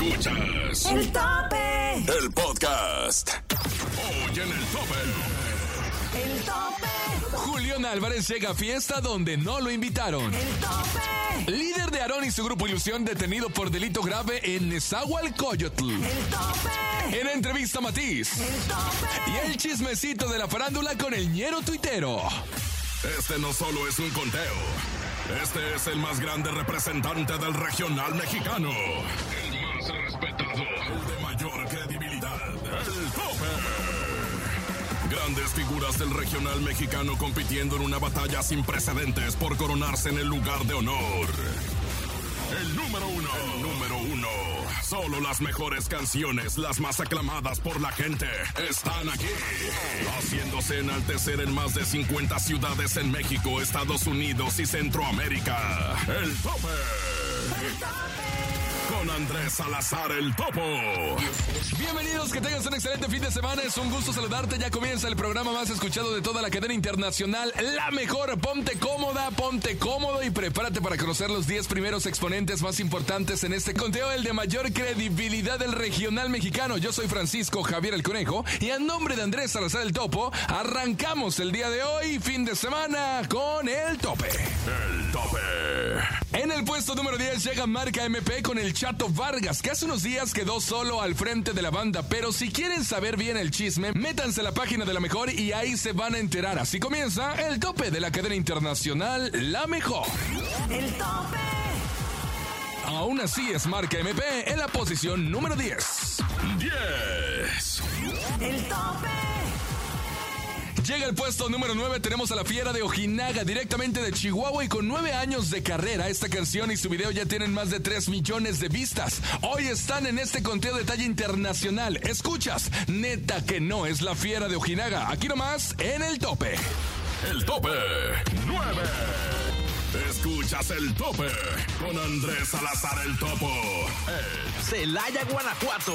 Escuchas El tope. el podcast. Hoy en el tope. El tope. Julián Álvarez llega a fiesta donde no lo invitaron. El tope. Líder de Aarón y su grupo Ilusión detenido por delito grave en Nezahualcóyotl. El tope. En entrevista Matiz. El tope. Y el chismecito de la farándula con el ñero tuitero. Este no solo es un conteo. Este es el más grande representante del regional mexicano. El más respetado. El de mayor credibilidad. El tope. Grandes figuras del regional mexicano compitiendo en una batalla sin precedentes por coronarse en el lugar de honor. El número uno. El número uno. Solo las mejores canciones, las más aclamadas por la gente, están aquí. Haciéndose enaltecer en más de 50 ciudades en México, Estados Unidos y Centroamérica. El tope. Con Andrés Salazar el Topo. Bienvenidos, que tengas un excelente fin de semana. Es un gusto saludarte. Ya comienza el programa más escuchado de toda la cadena internacional. La mejor. Ponte cómoda, ponte cómodo y prepárate para conocer los 10 primeros exponentes más importantes en este conteo, el de mayor credibilidad del regional mexicano. Yo soy Francisco Javier el Conejo y a nombre de Andrés Salazar el Topo, arrancamos el día de hoy, fin de semana, con el tope. El tope. En el puesto número 10 llega Marca MP con el Vargas, que hace unos días quedó solo al frente de la banda. Pero si quieren saber bien el chisme, métanse a la página de la mejor y ahí se van a enterar. Así comienza el tope de la cadena internacional La Mejor. El tope. Aún así es Marca MP en la posición número 10. 10. El tope. Llega el puesto número 9, tenemos a la fiera de Ojinaga, directamente de Chihuahua y con 9 años de carrera. Esta canción y su video ya tienen más de 3 millones de vistas. Hoy están en este conteo de talla internacional. Escuchas, neta que no es la fiera de Ojinaga. Aquí nomás, en el tope. El tope. 9. Escuchas el tope con Andrés Salazar el Topo. El Celaya, Guanajuato.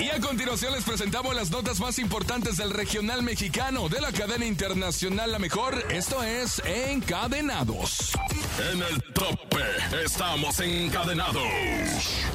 Y a continuación les presentamos las notas más importantes del regional mexicano de la cadena internacional La Mejor. Esto es Encadenados. En el tope estamos encadenados.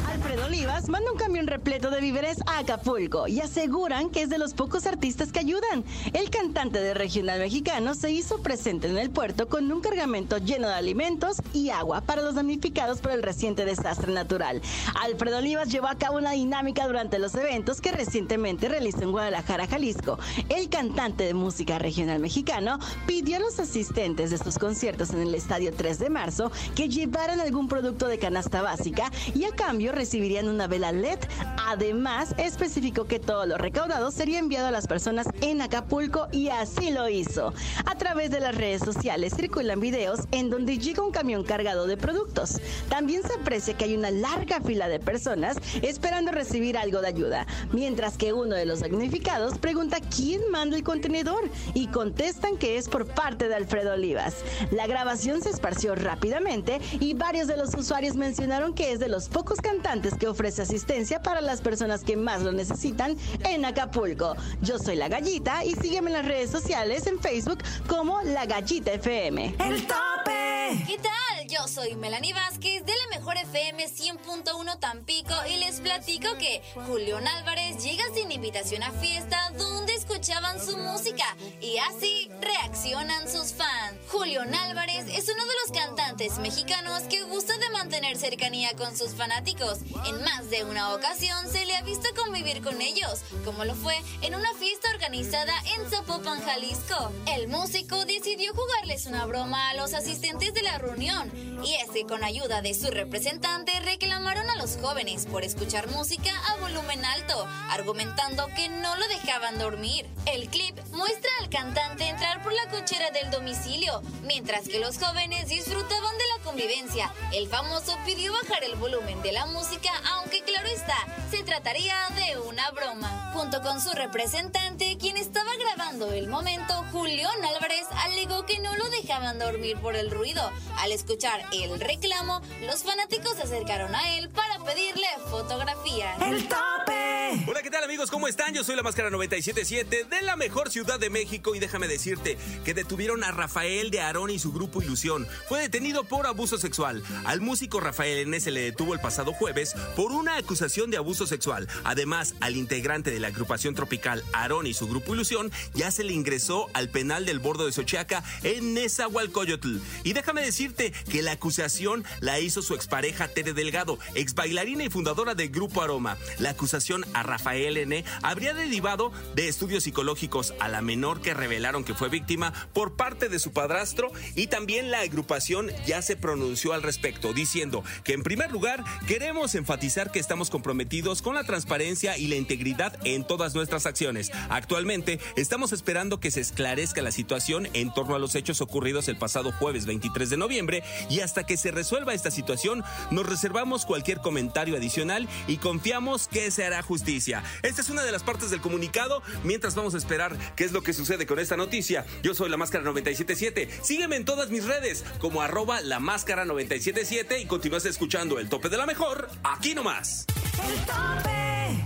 Alfredo Olivas manda un camión repleto de víveres a Acapulco y aseguran que es de los pocos artistas que ayudan. El cantante de regional mexicano se hizo presente en el puerto con un cargamento lleno de alimentos y agua para los damnificados por el reciente desastre natural. Alfredo Olivas llevó a cabo una dinámica durante los eventos que recientemente realizó en Guadalajara, Jalisco. El cantante de música regional mexicano pidió a los asistentes de estos conciertos en el estadio 3 de marzo que llevaran algún producto de canasta básica y a cambio recibirían una vela LED. Además, especificó que todo lo recaudado sería enviado a las personas en Acapulco y así lo hizo. A través de las redes sociales circulan videos en donde llega un camión cargado de productos. También se aprecia que hay una larga fila de personas esperando recibir algo de ayuda, mientras que uno de los damnificados pregunta quién manda el contenedor y contestan que es por parte de Alfredo Olivas. La grabación se esparció rápidamente y varios de los usuarios mencionaron que es de los pocos cantantes que ofrece asistencia para las personas que más lo necesitan en Acapulco. Yo soy La Gallita y sígueme en las redes sociales en Facebook como La Gallita FM. El tope. ¿Qué tal? Yo soy Melanie Vázquez de la Mejor FM 100.1 Tampico y les platico que Julián Álvarez llega sin invitación a fiesta donde escuchaban su música y así reaccionan sus fans. Julián Álvarez es uno de los cantantes mexicanos que gusta de mantener cercanía con sus fanáticos. En más de una ocasión se le ha visto convivir con ellos, como lo fue en una fiesta organizada en Zapopan, Jalisco. El músico decidió jugarles una broma a los asistentes de la reunión Y es con ayuda de su representante reclamaron a los jóvenes por escuchar música a volumen alto, argumentando que no lo dejaban dormir. El clip muestra al cantante entrar por la cochera del domicilio, mientras que los jóvenes disfrutaban de la convivencia. El famoso pidió bajar el volumen de la música, aunque claro está, se trataría de una broma. Junto con su representante, quien estaba grabando el momento, Julián Álvarez alegó que no lo dejaban dormir por el ruido. Al escuchar el reclamo, los fanáticos se acercaron a él para pedirle fotografía. El tope. Hola, ¿qué tal amigos? ¿Cómo están? Yo soy la Máscara 977 de la mejor ciudad de México y déjame decirte que detuvieron a Rafael de Arón y su grupo Ilusión. Fue detenido por abuso sexual. Al músico Rafael N se le detuvo el pasado jueves por una acusación de abuso sexual. Además, al integrante de la agrupación tropical Arón y su grupo Ilusión ya se le ingresó al penal del bordo de Sochiaca en Nezahualcóyotl. Y déjame decirte que la acusación la hizo su expareja Tere Delgado, ex bailarina y fundadora del grupo Aroma. La acusación a Rafael N habría derivado de estudios psicológicos a la menor que revelaron que fue víctima por parte de su padrastro y también la agrupación ya se pronunció al respecto diciendo que en primer lugar queremos enfatizar que estamos comprometidos con la transparencia y la integridad en todas nuestras acciones. Actualmente estamos esperando que se esclarezca la situación en torno a los hechos ocurridos el pasado jueves 23 de noviembre y hasta que se resuelva esta situación nos reservamos cualquier comentario adicional y confiamos que se hará justicia. Esta es una de las partes del comunicado mientras vamos a esperar qué es lo que sucede con esta noticia. Yo soy la Máscara 977. Sígueme en todas mis redes como arroba la Máscara 977 y continúas escuchando el tope de la mejor aquí nomás. El tope.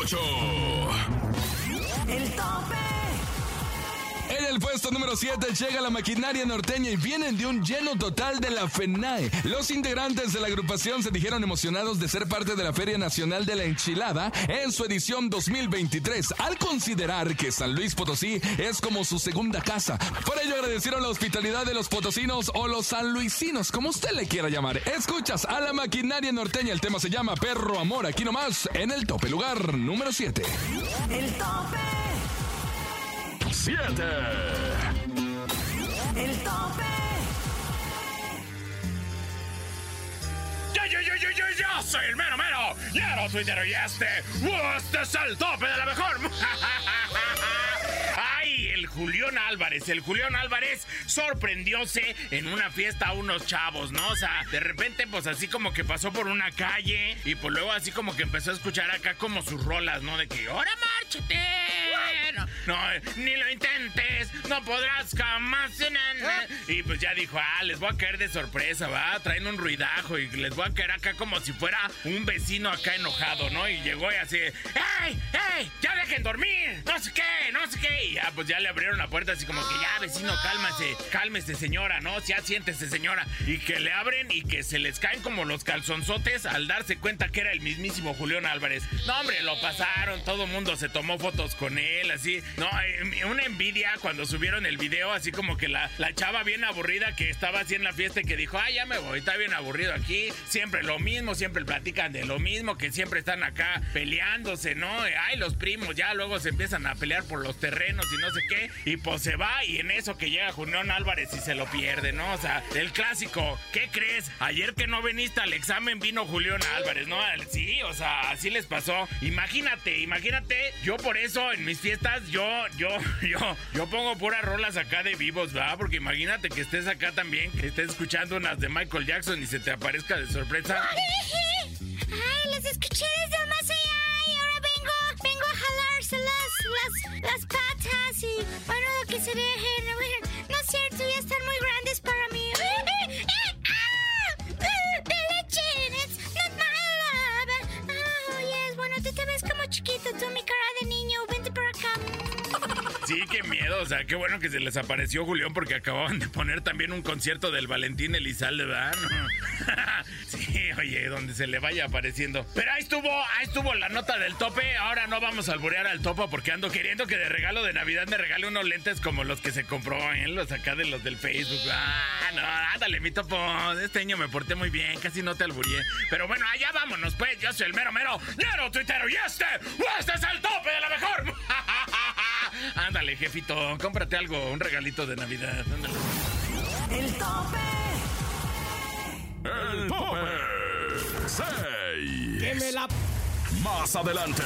8. El tope. El puesto número 7 llega la maquinaria norteña y vienen de un lleno total de la FENAE. Los integrantes de la agrupación se dijeron emocionados de ser parte de la Feria Nacional de la Enchilada en su edición 2023, al considerar que San Luis Potosí es como su segunda casa. Por ello agradecieron la hospitalidad de los potosinos o los sanluisinos, como usted le quiera llamar. Escuchas a la maquinaria norteña, el tema se llama Perro Amor, aquí nomás en el tope lugar número 7. El tope. 7. El tope. Yo, yo, yo, yo, yo, yo soy el mero mero. Yero Twitter y este. Este es el tope de la mejor. Ay, el Julián Álvarez. El Julián Álvarez sorprendióse en una fiesta a unos chavos, ¿no? O sea, de repente, pues así como que pasó por una calle y pues luego así como que empezó a escuchar acá como sus rolas, ¿no? De que, ¡ahora márchate! No, no, ni lo intentes, no podrás jamás. na". Y pues ya dijo, ah, les voy a caer de sorpresa, va, traen un ruidajo y les voy a caer acá como si fuera un vecino acá enojado, ¿no? Y llegó y así, ¡Ey, ey! ¡Ya dejen dormir! No sé qué, no sé qué. Y ya, pues ya le abrieron la puerta así como que ya, vecino, cálmase, cálmese, señora, ¿no? Ya siéntese, señora. Y que le abren y que se les caen como los calzonzotes al darse cuenta que era el mismísimo Julián Álvarez. No, hombre, lo pasaron, todo el mundo se tomó fotos con él, así. No, eh, una envidia cuando subieron el video, así como que la, la chava bien aburrida que estaba así en la fiesta y que dijo, ay, ya me voy, está bien aburrido aquí. Siempre lo mismo, siempre platican de lo mismo, que siempre están acá peleándose, ¿no? Ay, los primos ya luego se empiezan a pelear por los terrenos y no sé qué. Y pues se va y en eso que llega Julián Álvarez y se lo pierde, ¿no? O sea, el clásico, ¿qué crees? Ayer que no viniste al examen vino Julián Álvarez, ¿no? Sí, o sea, así les pasó. Imagínate, imagínate, yo por eso en mis fiestas, yo, yo, yo, yo pongo puras rolas acá de vivos, ¿verdad? Porque imagínate que estés acá también, que estés escuchando unas de Michael Jackson y se te aparezca de sorpresa. Ay, las escuché desde más allá y ahora vengo, vengo a jalarse las, las, las patas y bueno, que se dejen. No es cierto, ya están muy grandes para mí. Chiquito, tú mi cara Sí, qué miedo, o sea, qué bueno que se les apareció Julián porque acababan de poner también un concierto del Valentín Elizalde, ¿verdad? Sí, oye, donde se le vaya apareciendo. Pero ahí estuvo, ahí estuvo la nota del tope. Ahora no vamos a alburear al topo porque ando queriendo que de regalo de Navidad me regale unos lentes como los que se compró, ¿eh? Los acá de los del Facebook. Ah, no, ándale, mi topo. Este año me porté muy bien, casi no te albureé. Pero bueno, allá vámonos, pues. Yo soy el mero mero, mero tuitero y este, este es el tope de la mejor. Ándale, jefito, cómprate algo, un regalito de Navidad. Ándale. El tope. el tope. 6. Que me la... Más adelante,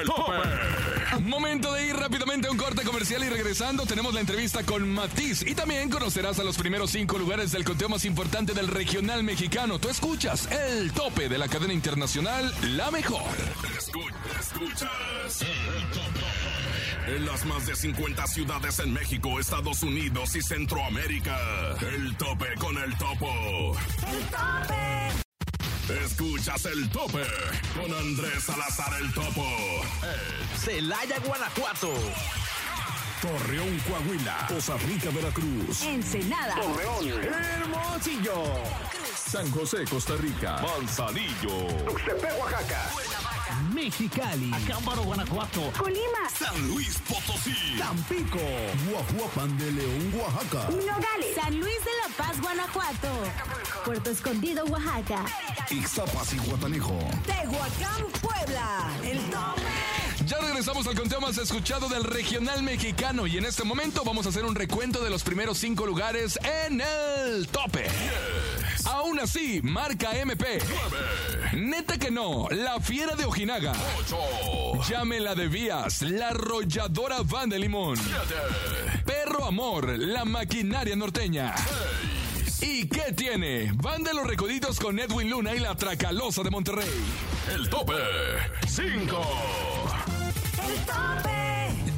el tope. Momento de ir rápidamente a un corte comercial y regresando tenemos la entrevista con Matiz y también conocerás a los primeros cinco lugares del conteo más importante del regional mexicano. Tú escuchas el tope de la cadena internacional La Mejor. Escu- escuchas el tope. En las más de 50 ciudades en México, Estados Unidos y Centroamérica. El tope con el topo. El tope. Escuchas el tope con Andrés Salazar el topo. Celaya, Guanajuato. Torreón, Coahuila. Costa Rica, Veracruz. Ensenada. Hermosillo. San José, Costa Rica. Manzanillo. Mexicali. Acámbaro, Guanajuato. Colima. San Luis Potosí. Tampico. Guajuapan de León, Oaxaca. Nogales. San Luis de la Paz, Guanajuato. Puerto Escondido, Oaxaca. Ixtapas y Guatanejo. Tehuacán, Puebla. El tope. Ya regresamos al conteo más escuchado del regional mexicano y en este momento vamos a hacer un recuento de los primeros cinco lugares en el tope. Aún así, marca MP. Neta que no, la fiera de Ojinaga. Llame la de Vías, la arrolladora Van de Limón. Perro Amor, la maquinaria norteña. ¿Y qué tiene? Van de los Recoditos con Edwin Luna y la Tracalosa de Monterrey. El tope. 5. El tope.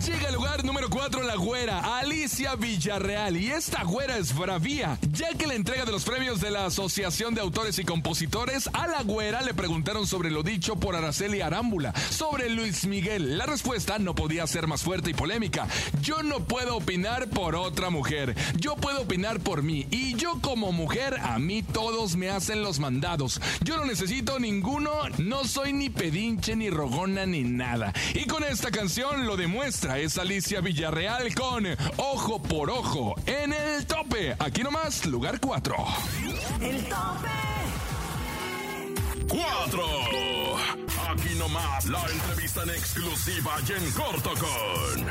Llega al lugar número 4 la güera, Alicia Villarreal. Y esta güera es bravía, ya que la entrega de los premios de la Asociación de Autores y Compositores a la güera le preguntaron sobre lo dicho por Araceli Arámbula, sobre Luis Miguel. La respuesta no podía ser más fuerte y polémica. Yo no puedo opinar por otra mujer, yo puedo opinar por mí. Y yo como mujer, a mí todos me hacen los mandados. Yo no necesito ninguno, no soy ni pedinche, ni rogona, ni nada. Y con esta canción lo demuestra, es Alicia Villarreal con Ojo por Ojo en el tope. Aquí nomás, lugar 4. El tope. 4. Aquí nomás la entrevista en exclusiva y en corto con.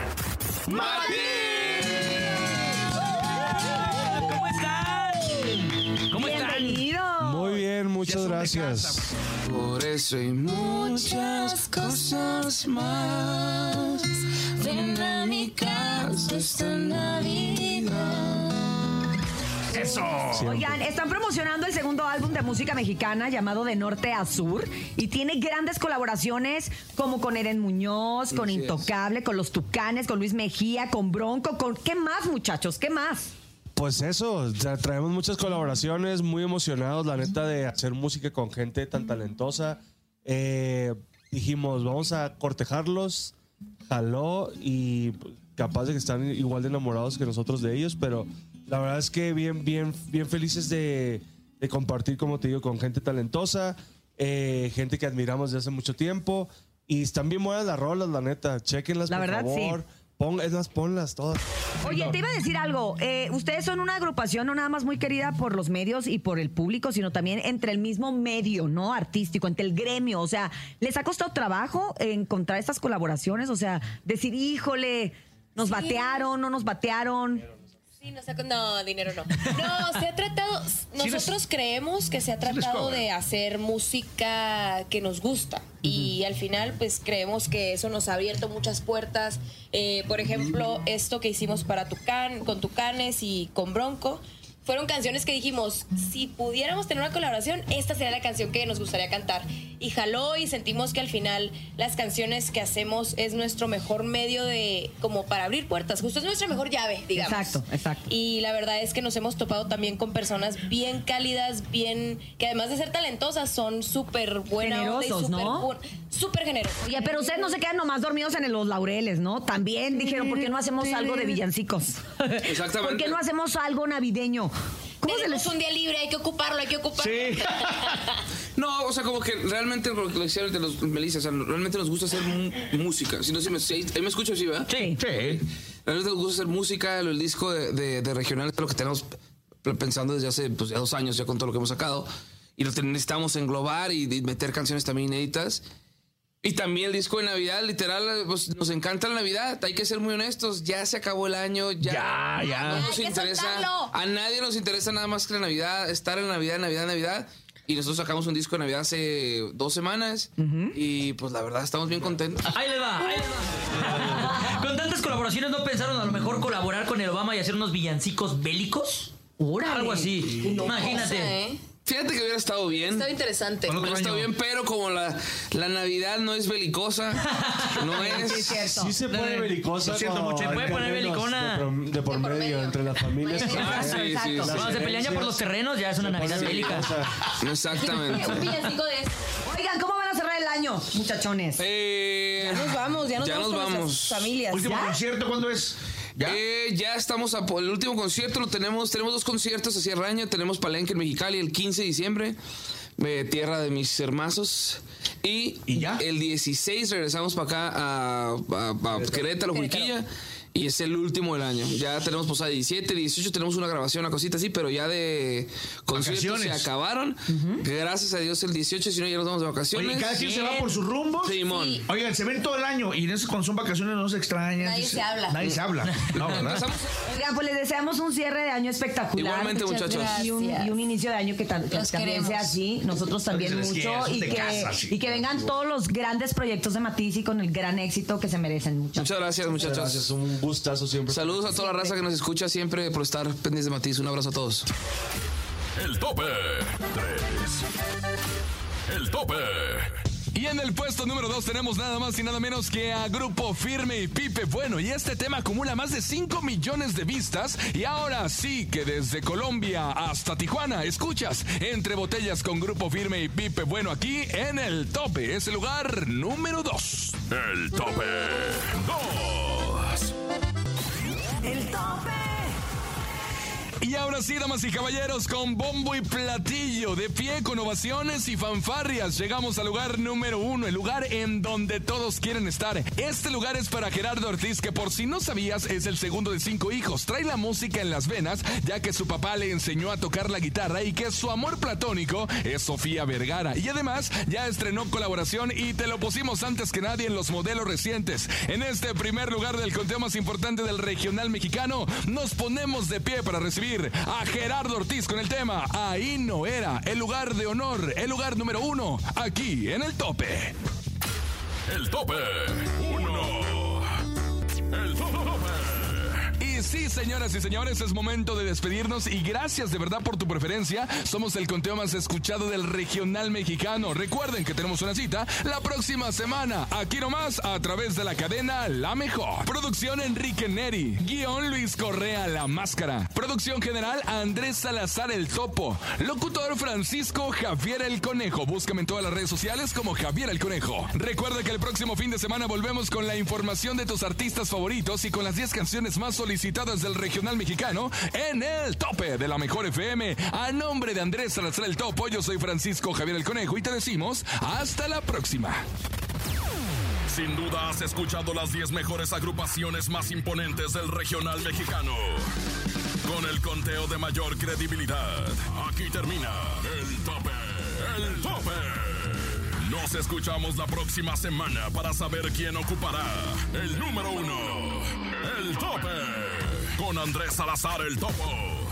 ¿Cómo están? ¿Cómo están? Bienvenido. Muy bien, muchas gracias. Por eso hay muchas cosas más. Ven a mi casa esta Navidad. Eso. Oigan, están promocionando el segundo álbum de música mexicana llamado De Norte a Sur y tiene grandes colaboraciones como con Eren Muñoz, con Así es. Intocable, con Los Tucanes, con Luis Mejía, con Bronco, con ¿qué más, muchachos? ¿Qué más? Pues eso, traemos muchas colaboraciones, muy emocionados, la neta, de hacer música con gente tan talentosa. Eh, dijimos, vamos a cortejarlos, jaló y capaz de que están igual de enamorados que nosotros de ellos, pero la verdad es que bien, bien, bien felices de, de compartir, como te digo, con gente talentosa, eh, gente que admiramos desde hace mucho tiempo. Y están bien buenas las rolas, la neta. Chequenlas, La por verdad, sí. Pon, es más, ponlas todas. Oye, te iba a decir algo. eh, ustedes son una agrupación no nada más muy querida por los medios y por el público, sino también entre el mismo medio, ¿no? Artístico, entre el gremio. O sea, ¿les ha costado trabajo encontrar estas colaboraciones? O sea, decir, híjole, nos batearon, no nos batearon. Sí, no, saco- no, dinero no. No, se ha tratado, nosotros creemos que se ha tratado de hacer música que nos gusta y al final pues creemos que eso nos ha abierto muchas puertas. Eh, por ejemplo, esto que hicimos para Tucán, con Tucanes y con Bronco. Fueron canciones que dijimos, si pudiéramos tener una colaboración, esta sería la canción que nos gustaría cantar. Y jaló y sentimos que al final las canciones que hacemos es nuestro mejor medio de, como para abrir puertas, justo es nuestra mejor llave, digamos. Exacto, exacto. Y la verdad es que nos hemos topado también con personas bien cálidas, bien, que además de ser talentosas, son súper buenas. Generosos, ¿no? Súper generosos. Oye, pero ustedes no se quedan nomás dormidos en los laureles, ¿no? También dijeron, ¿por qué no hacemos algo de villancicos? Exactamente. ¿Por qué no hacemos algo navideño? ¿Cómo se les... un día libre, hay que ocuparlo, hay que ocuparlo. No, o sea, como que realmente lo que decía ahorita los Melissa, o sea, realmente nos gusta hacer música. Si no, si me, si, ahí me escucho, ¿sí, verdad? Sí. Realmente nos gusta hacer música, el disco de, de, de regional es lo que tenemos pensando desde hace pues, ya dos años, ya con todo lo que hemos sacado. Y lo necesitamos englobar y, y meter canciones también inéditas. Y también el disco de Navidad, literal, pues, nos encanta la Navidad. Hay que ser muy honestos. Ya se acabó el año. Ya, Ya, ya. No nos interesa. soltarlo. A nadie nos interesa nada más que la Navidad. Estar en Navidad, Navidad, Navidad. Y nosotros sacamos un disco de Navidad hace dos semanas. Y pues la verdad, estamos bien contentos. Ahí le va, ahí le va. Con tantas colaboraciones, ¿no pensaron a lo mejor colaborar con el Obama y hacer unos villancicos bélicos? Órale. Algo así. Imagínate. ¿eh? Fíjate que hubiera estado bien. Está interesante. Hubiera estado bien, pero como la, la Navidad no es belicosa, no Sí, es es. cierto. Sí se pone belicosa. Lo siento mucho, hay puede poner belicona. De, por medio, entre las familias. Ah, sí, sí, sí. Cuando se pelean ya por los terrenos, ya es una Navidad bélica. Exactamente. Un villancico de eso. Oigan, ¿cómo van a cerrar el año, muchachones? Eh, Ya nos vamos, ya nos Ya vamos nos con vamos. nuestras familias. Último ¿Ya? concierto, ¿cuándo es? ¿Ya? Eh, ya estamos a por el último concierto, lo tenemos, tenemos dos conciertos hacia Raña, tenemos Palenque en Mexicali el 15 de diciembre, eh, tierra de mis hermasos, y, ¿Y ya? el 16 regresamos para acá a, a- a Querétaro, Juiquilla, y es el último del año. Ya tenemos posada 17, 18, tenemos una grabación, una cosita así, pero ya de conciertos se acabaron. Gracias a Dios el 18, si no ya nos vamos de vacaciones. Oye, cada quien se va por sus rumbos. Simón. Sí. Oigan, se ven todo el año y en eso cuando son vacaciones no se extrañan. Nadie se habla. Nadie se habla. No, ¿verdad? Oigan, pues les deseamos un cierre de año espectacular. Igualmente, Muchas muchachos. gracias. Y un, y un inicio de año que, tan- que también queremos. sea así. Nosotros también mucho. quiere, y, que, casa, sí. y que vengan todos los grandes proyectos de Matiz y con el gran éxito que se merecen. Muchas Muchas gracias, muchachos. Gracias, un gustazo siempre. Saludos a toda la raza que nos escucha siempre por estar pendientes de Matiz. Un abrazo a todos. El tope 3. El tope. Y en el puesto número 2 tenemos nada más y nada menos que a Grupo Firme y Pipe Bueno. Y este tema acumula más de 5 millones de vistas. Y ahora sí que desde Colombia hasta Tijuana escuchas Entre Botellas con Grupo Firme y Pipe Bueno aquí en el tope. Es el lugar número 2. El tope 2. Y ahora sí, damas y caballeros, con bombo y platillo, de pie con ovaciones y fanfarrias, llegamos al lugar número uno, el lugar en donde todos quieren estar. Este lugar es para Gerardo Ortiz, que por si no sabías, es el segundo de cinco hijos. Trae la música en las venas, ya que su papá le enseñó a tocar la guitarra y que su amor platónico es Sofía Vergara. Y además, ya estrenó colaboración y te lo pusimos antes que nadie en los modelos recientes. En este primer lugar del conteo más importante del regional mexicano, nos ponemos de pie para recibir a Gerardo Ortiz con el tema Ahí no era, el lugar de honor, el lugar número uno, aquí en el tope. El tope 1. El tope. Sí, señoras y señores, es momento de despedirnos y gracias de verdad por tu preferencia. Somos el conteo más escuchado del regional mexicano. Recuerden que tenemos una cita la próxima semana, aquí nomás, a través de la cadena La Mejor. Producción Enrique Neri. Guión Luis Correa La Máscara. Producción general Andrés Salazar El Topo. Locutor Francisco Javier El Conejo. Búscame en todas las redes sociales como Javier El Conejo. Recuerda que el próximo fin de semana volvemos con la información de tus artistas favoritos y con las 10 canciones más solicitadas del regional mexicano en el tope de la mejor FM. A nombre de Andrés Salazar El Topo, yo soy Francisco Javier El Conejo y te decimos hasta la próxima. Sin duda has escuchado las 10 mejores agrupaciones más imponentes del regional mexicano. Con el conteo de mayor credibilidad. Aquí termina el tope. El tope. Nos escuchamos la próxima semana para saber quién ocupará el número uno. El tope. Con Andrés Salazar el Topo.